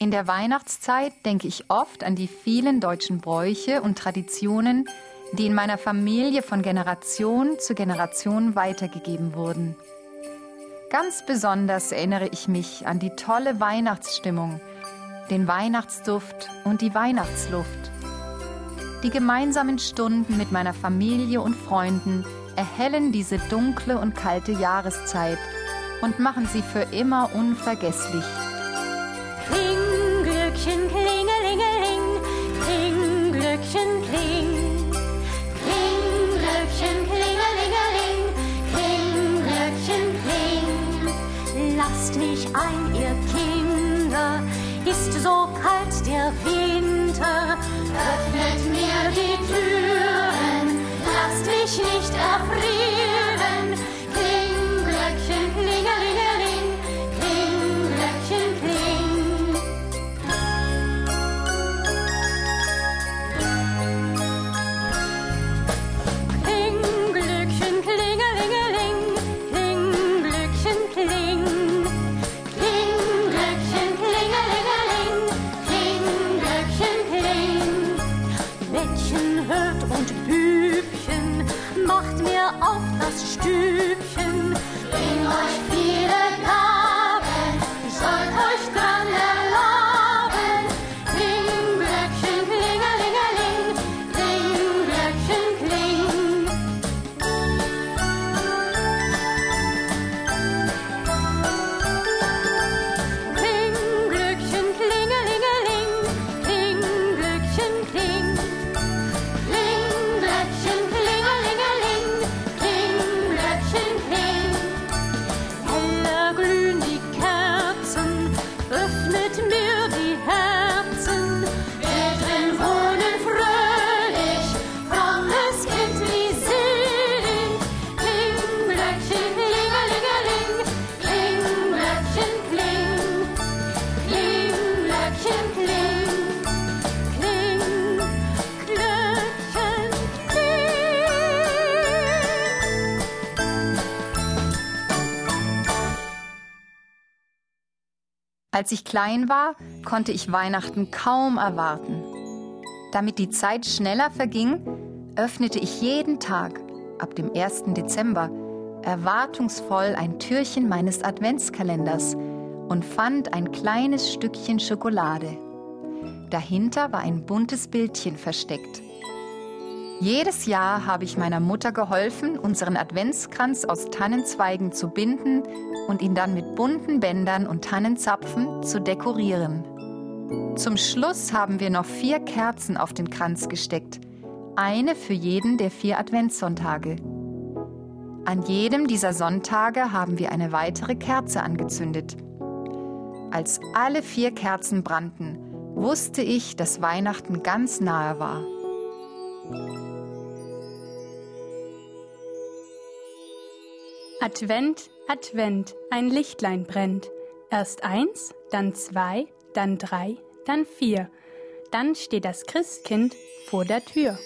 In der Weihnachtszeit denke ich oft an die vielen deutschen Bräuche und Traditionen, die in meiner Familie von Generation zu Generation weitergegeben wurden. Ganz besonders erinnere ich mich an die tolle Weihnachtsstimmung, den Weihnachtsduft und die Weihnachtsluft. Die gemeinsamen Stunden mit meiner Familie und Freunden erhellen diese dunkle und kalte Jahreszeit und machen sie für immer unvergesslich. Mich ein, ihr Kinder, ist so kalt der Winter. Öffnet mir die Türen, lasst mich nicht erfrieren. Bettchen hört und Bübchen, macht mir auf das Stübchen. Bring euch Als ich klein war, konnte ich Weihnachten kaum erwarten. Damit die Zeit schneller verging, öffnete ich jeden Tag, ab dem 1. Dezember, erwartungsvoll ein Türchen meines Adventskalenders und fand ein kleines Stückchen Schokolade. Dahinter war ein buntes Bildchen versteckt. Jedes Jahr habe ich meiner Mutter geholfen, unseren Adventskranz aus Tannenzweigen zu binden und ihn dann mit bunten Bändern und Tannenzapfen zu dekorieren. Zum Schluss haben wir noch vier Kerzen auf den Kranz gesteckt, eine für jeden der vier Adventssonntage. An jedem dieser Sonntage haben wir eine weitere Kerze angezündet. Als alle vier Kerzen brannten, wusste ich, dass Weihnachten ganz nahe war. Advent, Advent, ein Lichtlein brennt. Erst eins, dann zwei, dann drei, dann vier. Dann steht das Christkind vor der Tür.